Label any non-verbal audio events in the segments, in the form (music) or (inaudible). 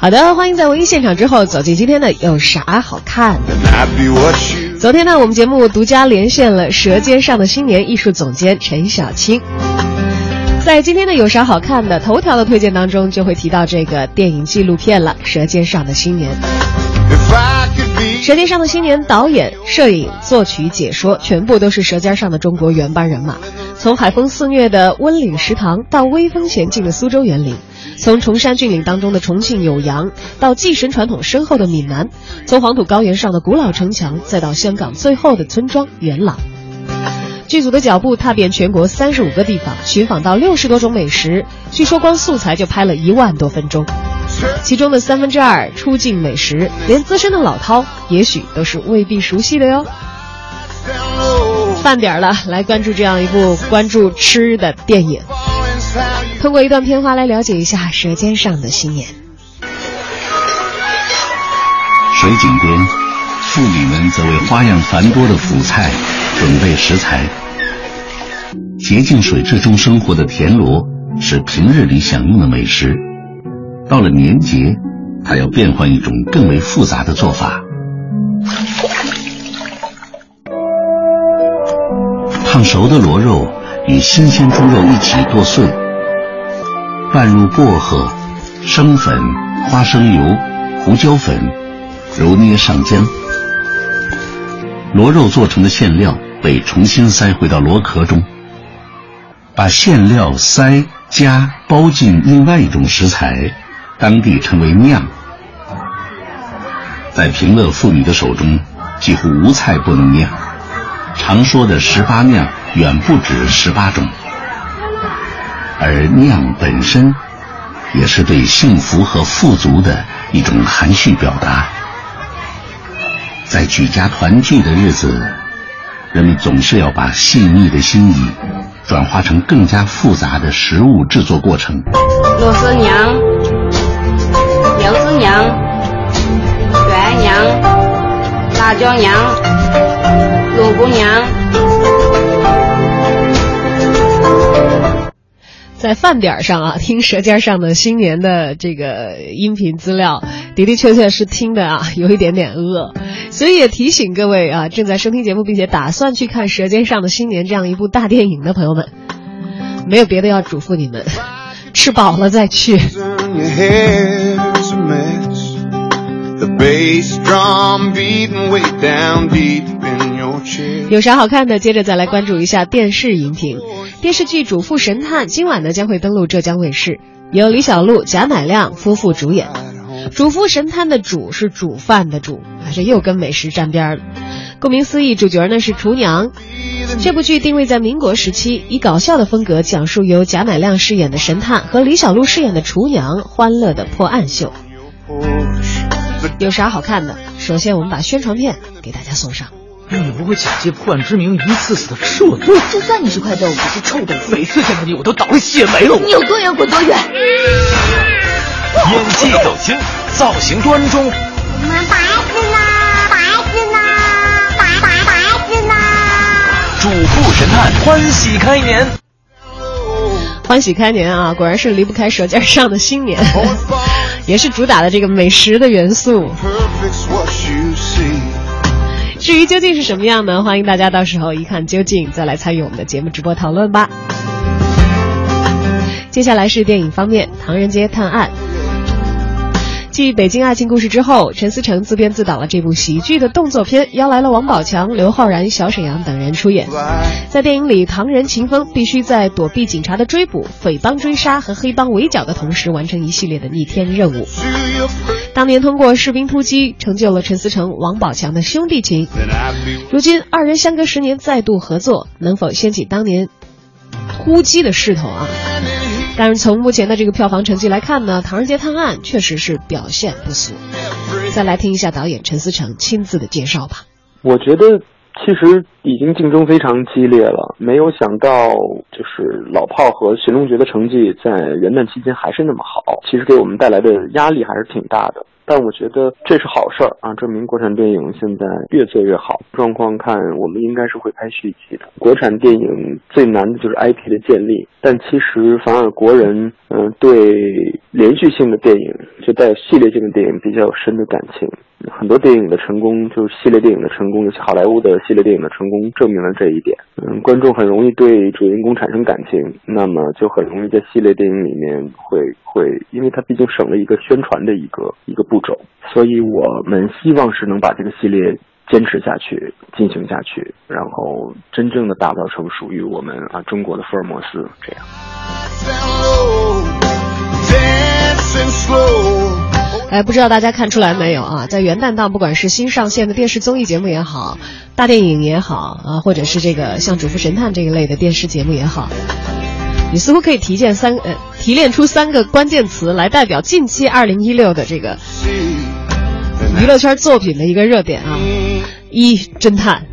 好的，欢迎在文艺现场之后走进今天的有啥好看？昨天呢，我们节目独家连线了《舌尖上的新年》艺术总监陈小青。在今天的有啥好看的头条的推荐当中，就会提到这个电影纪录片了，《舌尖上的新年》。《舌尖上的新年》导演、摄影、作曲、解说，全部都是《舌尖上的中国》原班人马。从海风肆虐的温岭食堂，到微风前进的苏州园林；从崇山峻岭当中的重庆酉阳，到祭神传统深厚的闽南；从黄土高原上的古老城墙，再到香港最后的村庄元朗。剧组的脚步踏遍全国三十五个地方，寻访到六十多种美食，据说光素材就拍了一万多分钟，其中的三分之二出境美食，连资深的老饕也许都是未必熟悉的哟。饭点了，来关注这样一部关注吃的电影，通过一段片花来了解一下《舌尖上的新年》。水井边，妇女们则为花样繁多的辅菜准备食材。洁净水质中生活的田螺是平日里享用的美食，到了年节，它要变换一种更为复杂的做法。烫熟的螺肉与新鲜猪肉一起剁碎，拌入薄荷、生粉、花生油、胡椒粉，揉捏上浆。螺肉做成的馅料被重新塞回到螺壳中。把馅料塞、加、包进另外一种食材，当地称为酿。在平乐妇女的手中，几乎无菜不能酿。常说的十八酿远不止十八种，而酿本身，也是对幸福和富足的一种含蓄表达。在举家团聚的日子，人们总是要把细腻的心意。转化成更加复杂的食物制作过程。螺丝酿、柚子娘、蒜娘、辣椒娘、萝卜娘。在饭点上啊，听《舌尖上的新年》的这个音频资料，的的确确是听的啊，有一点点饿。所以也提醒各位啊，正在收听节目并且打算去看《舌尖上的新年》这样一部大电影的朋友们，没有别的要嘱咐你们，吃饱了再去。有啥好看的？接着再来关注一下电视荧屏，电视剧《主妇神探》今晚呢将会登陆浙江卫视，由李小璐、贾乃亮夫妇主演。主妇神探的主是煮饭的煮，这又跟美食沾边了。顾名思义，主角呢是厨娘。这部剧定位在民国时期，以搞笑的风格讲述由贾乃亮饰演的神探和李小璐饰演的厨娘欢乐的破案秀。有啥好看的？首先我们把宣传片给大家送上。你不会假借破案之名，一次次的吃我豆腐？就算你是块豆腐，是臭豆腐，每次见到你我都倒了血霉了。你有多远滚多远。演技走心，造型端庄。我们白子呢，白子呢，白白白子呢！主妇神探欢喜开年，欢喜开年啊！果然是离不开舌尖上的新年，(laughs) 也是主打的这个美食的元素。至于究竟是什么样呢？欢迎大家到时候一看究竟，再来参与我们的节目直播讨论吧。接下来是电影方面，《唐人街探案》。继《北京爱情故事》之后，陈思诚自编自导了这部喜剧的动作片，邀来了王宝强、刘昊然、小沈阳等人出演。在电影里，唐人秦风必须在躲避警察的追捕、匪帮追杀和黑帮围剿的同时，完成一系列的逆天任务。当年通过《士兵突击》成就了陈思诚、王宝强的兄弟情，如今二人相隔十年再度合作，能否掀起当年突击的势头啊？但是从目前的这个票房成绩来看呢，《唐人街探案》确实是表现不俗。再来听一下导演陈思诚亲自的介绍吧。我觉得其实已经竞争非常激烈了，没有想到就是老炮和寻龙诀的成绩在元旦期间还是那么好，其实给我们带来的压力还是挺大的。但我觉得这是好事儿啊，证明国产电影现在越做越好。状况看，我们应该是会拍续集的。国产电影最难的就是 IP 的建立，但其实反而国人嗯对连续性的电影，在系列性的电影比较有深的感情。很多电影的成功，就是系列电影的成功，尤其好莱坞的系列电影的成功，证明了这一点。嗯，观众很容易对主人公产生感情，那么就很容易在系列电影里面会会，因为它毕竟省了一个宣传的一个一个步骤，所以我们希望是能把这个系列坚持下去，进行下去，然后真正的打造成属于我们啊中国的福尔摩斯这样。哎，不知道大家看出来没有啊？在元旦档，不管是新上线的电视综艺节目也好，大电影也好啊，或者是这个像《主妇神探》这一类的电视节目也好，你似乎可以提炼三呃提炼出三个关键词来代表近期二零一六的这个娱乐圈作品的一个热点啊：一侦探，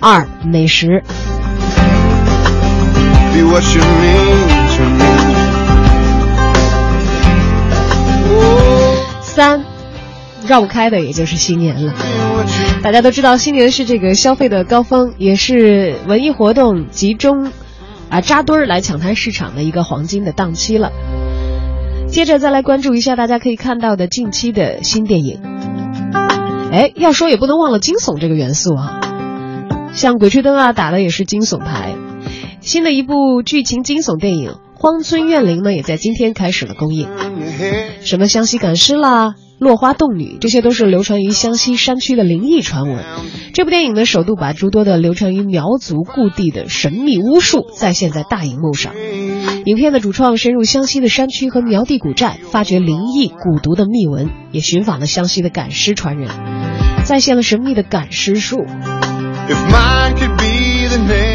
二美食。be watching me 绕不开的也就是新年了。大家都知道，新年是这个消费的高峰，也是文艺活动集中啊扎堆儿来抢滩市场的一个黄金的档期了。接着再来关注一下大家可以看到的近期的新电影。哎，要说也不能忘了惊悚这个元素啊，像《鬼吹灯》啊打的也是惊悚牌。新的一部剧情惊悚电影。荒村怨灵呢，也在今天开始了公映。什么湘西赶尸啦、落花洞女，这些都是流传于湘西山区的灵异传闻。这部电影呢，首度把诸多的流传于苗族故地的神秘巫术再现在大荧幕上。影片的主创深入湘西的山区和苗地古寨，发掘灵异古毒的秘闻，也寻访了湘西的赶尸传人，再现了神秘的赶尸术。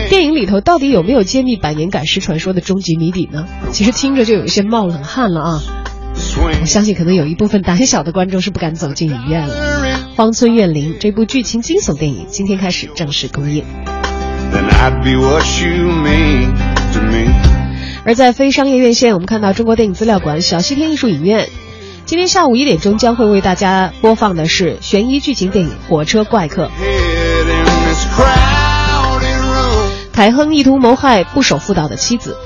电影里头到底有没有揭秘百年赶尸传说的终极谜底呢？其实听着就有一些冒冷汗了啊！我相信可能有一部分胆小的观众是不敢走进影院了。《荒村怨灵》这部剧情惊悚电影今天开始正式公映。而在非商业院线，我们看到中国电影资料馆小西天艺术影院，今天下午一点钟将会为大家播放的是悬疑剧情电影《火车怪客》。凯亨意图谋害不守妇道的妻子，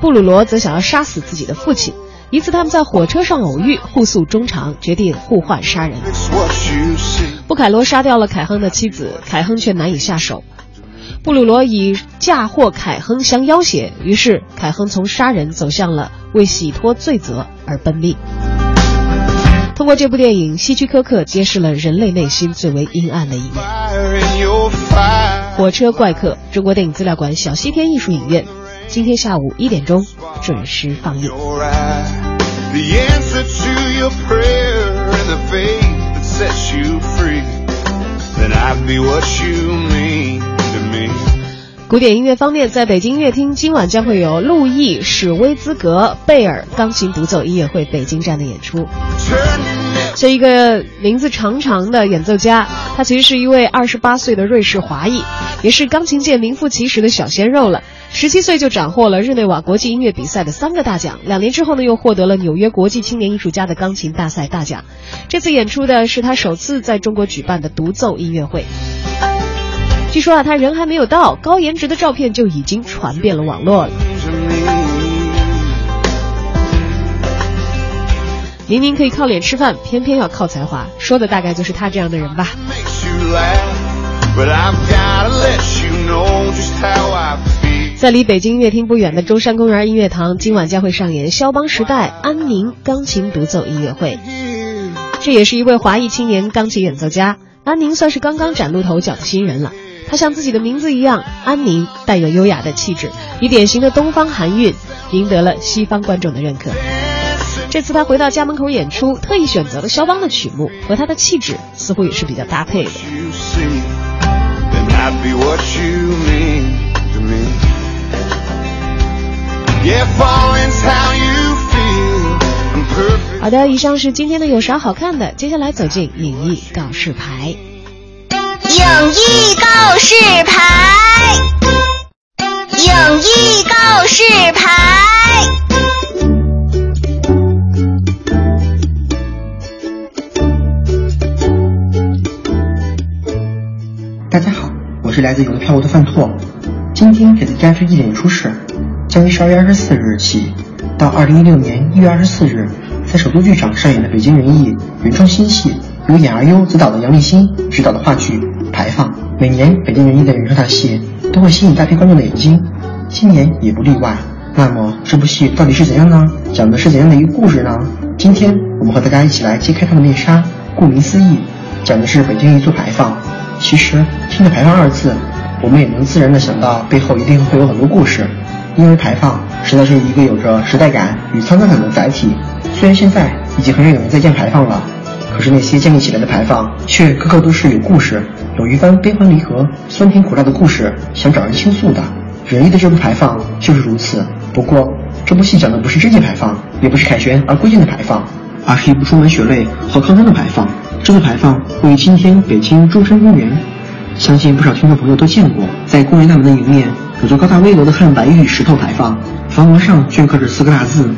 布鲁罗则想要杀死自己的父亲。一次他们在火车上偶遇，互诉衷肠，决定互换杀人。布凯罗杀掉了凯亨的妻子，凯亨却难以下手。布鲁罗以嫁祸凯亨相要挟，于是凯亨从杀人走向了为洗脱罪责而奔命。通过这部电影，希区柯克揭示了人类内心最为阴暗的一面。火车怪客，中国电影资料馆小西天艺术影院，今天下午一点钟准时放映。古典音乐方面，在北京音乐厅今晚将会有路易史威兹格贝尔钢琴独奏音乐会北京站的演出。这一个名字长长的演奏家，他其实是一位二十八岁的瑞士华裔，也是钢琴界名副其实的小鲜肉了。十七岁就斩获了日内瓦国际音乐比赛的三个大奖，两年之后呢，又获得了纽约国际青年艺术家的钢琴大赛大奖。这次演出的是他首次在中国举办的独奏音乐会。据说啊，他人还没有到，高颜值的照片就已经传遍了网络了。明明可以靠脸吃饭，偏偏要靠才华，说的大概就是他这样的人吧。在离北京音乐厅不远的中山公园音乐堂，今晚将会上演肖邦时代安宁钢琴独奏音乐会。这也是一位华裔青年钢琴演奏家，安宁算是刚刚崭露头角的新人了。他像自己的名字一样，安宁，带有优雅的气质，以典型的东方含韵，赢得了西方观众的认可。这次他回到家门口演出，特意选择了肖邦的曲目，和他的气质似乎也是比较搭配的。好的，以上是今天的有啥好看的，接下来走进影艺告示牌。影艺告示牌，影艺告示牌。大家好，我是来自有的票务的范拓，今天给大家推荐的演出是，将于十二月二十四日起到二零一六年一月二十四日，在首都剧场上演的北京人艺原创新戏。由演而优执导的杨立新执导的话剧《排放》，每年北京人艺的原创大戏都会吸引大批观众的眼睛，今年也不例外。那么这部戏到底是怎样呢？讲的是怎样的一个故事呢？今天我们和大家一起来揭开它的面纱。顾名思义，讲的是北京一座排放。其实听着“排放”二字，我们也能自然的想到背后一定会有很多故事，因为排放实在是一个有着时代感与沧桑感的载体。虽然现在已经很少有人再见排放了。可是那些建立起来的牌坊，却个个都是有故事，有一番悲欢离合、酸甜苦辣的故事，想找人倾诉的。仁义的这部牌坊就是如此。不过，这部戏讲的不是贞节牌坊，也不是凯旋而归建的牌坊，而是一部充满血泪和抗争的牌坊。这座牌坊位于今天北京中山公园，相信不少听众朋友都见过。在公园大门的迎面，有座高大巍峨的汉白玉石头牌坊，房额上镌刻着四个大字：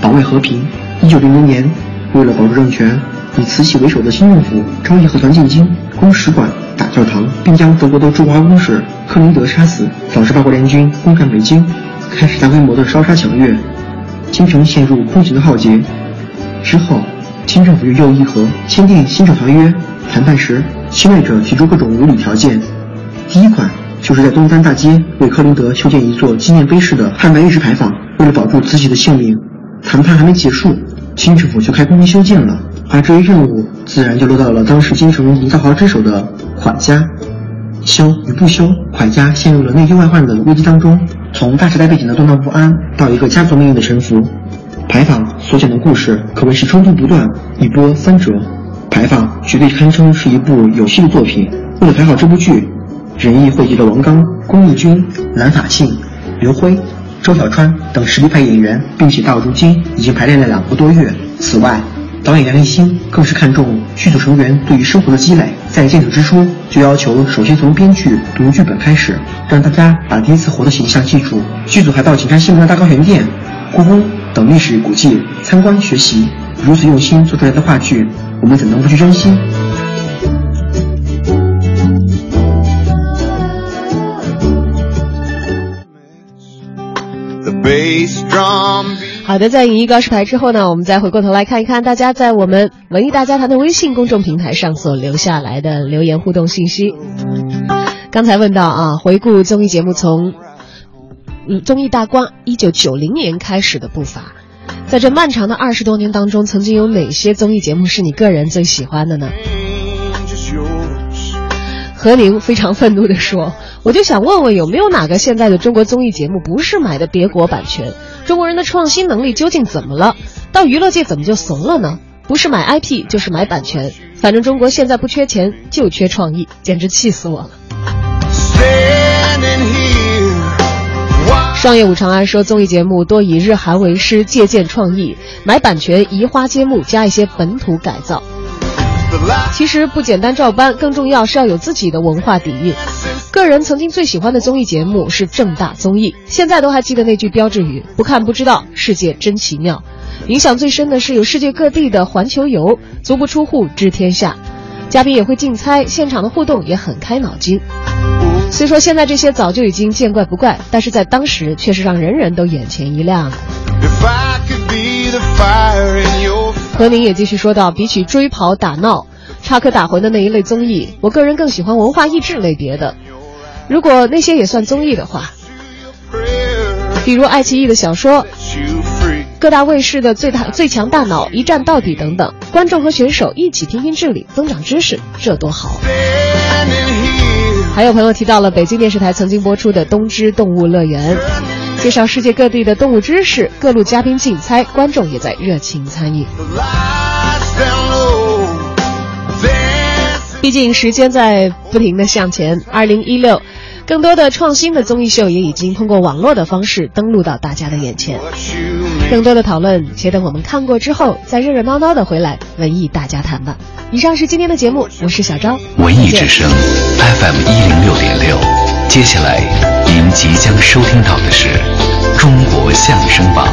保卫和平。一九零零年，为了保住政权。以慈禧为首的新政府招义和团进京，攻使馆、打教堂，并将德国的驻华公使克林德杀死，导致八国联军攻占北京，开始大规模的烧杀抢掠，京城陷入空前的浩劫。之后，清政府与右翼和签订《辛丑条约》，谈判时，侵略者提出各种无理条件。第一款就是在东三大街为克林德修建一座纪念碑式的汉白玉石牌坊，为了保住慈禧的性命。谈判还没结束，清政府就开工修建了。而这一任务自然就落到了当时京城营造豪之首的蒯家，修与不修，蒯家陷入了内忧外患的危机当中。从大时代背景的动荡不安，到一个家族命运的沉浮，牌坊所讲的故事可谓是冲突不断，一波三折。牌坊绝对堪称是一部有戏的作品。为了排好这部剧，仁义汇集了王刚、龚义军、蓝法庆、刘辉、周小川等实力派演员，并且到如今已经排练了两个多月。此外，导演杨立新更是看重剧组成员对于生活的积累，在建组之初就要求首先从编剧读剧本开始，让大家把第一次活的形象记住。剧组还到景山西门的大高原殿、故宫等历史古迹参观学习。如此用心做出来的话剧，我们怎能不去珍惜？好的，在影艺告示牌之后呢，我们再回过头来看一看大家在我们文艺大家谈的微信公众平台上所留下来的留言互动信息。刚才问到啊，回顾综艺节目从嗯综艺大观一九九零年开始的步伐，在这漫长的二十多年当中，曾经有哪些综艺节目是你个人最喜欢的呢？何宁非常愤怒地说：“ (laughs) 我就想问问，有没有哪个现在的中国综艺节目不是买的别国版权？中国人的创新能力究竟怎么了？到娱乐界怎么就怂了呢？不是买 IP 就是买版权，反正中国现在不缺钱，就缺创意，简直气死我了。”商业五长安说：“综艺节目多以日韩为师，借鉴创意，买版权移花接木，加一些本土改造。”其实不简单照搬，更重要是要有自己的文化底蕴。个人曾经最喜欢的综艺节目是正大综艺，现在都还记得那句标志语：不看不知道，世界真奇妙。影响最深的是有世界各地的环球游，足不出户知天下。嘉宾也会竞猜，现场的互动也很开脑筋。虽说现在这些早就已经见怪不怪，但是在当时却是让人人都眼前一亮。何宁也继续说到：“比起追跑打闹、插科打诨的那一类综艺，我个人更喜欢文化益智类别的。如果那些也算综艺的话，比如爱奇艺的小说、各大卫视的最大最强大脑一战到底等等，观众和选手一起听听智力、增长知识，这多好！”还有朋友提到了北京电视台曾经播出的《东芝动物乐园》。介绍世界各地的动物知识，各路嘉宾竞猜，观众也在热情参与。毕竟时间在不停的向前，二零一六，更多的创新的综艺秀也已经通过网络的方式登录到大家的眼前。更多的讨论，且等我们看过之后再热热闹闹的回来文艺大家谈吧。以上是今天的节目，我是小昭，文艺之声 FM 一零六点六。接下来您即将收听到的是《中国相声榜》。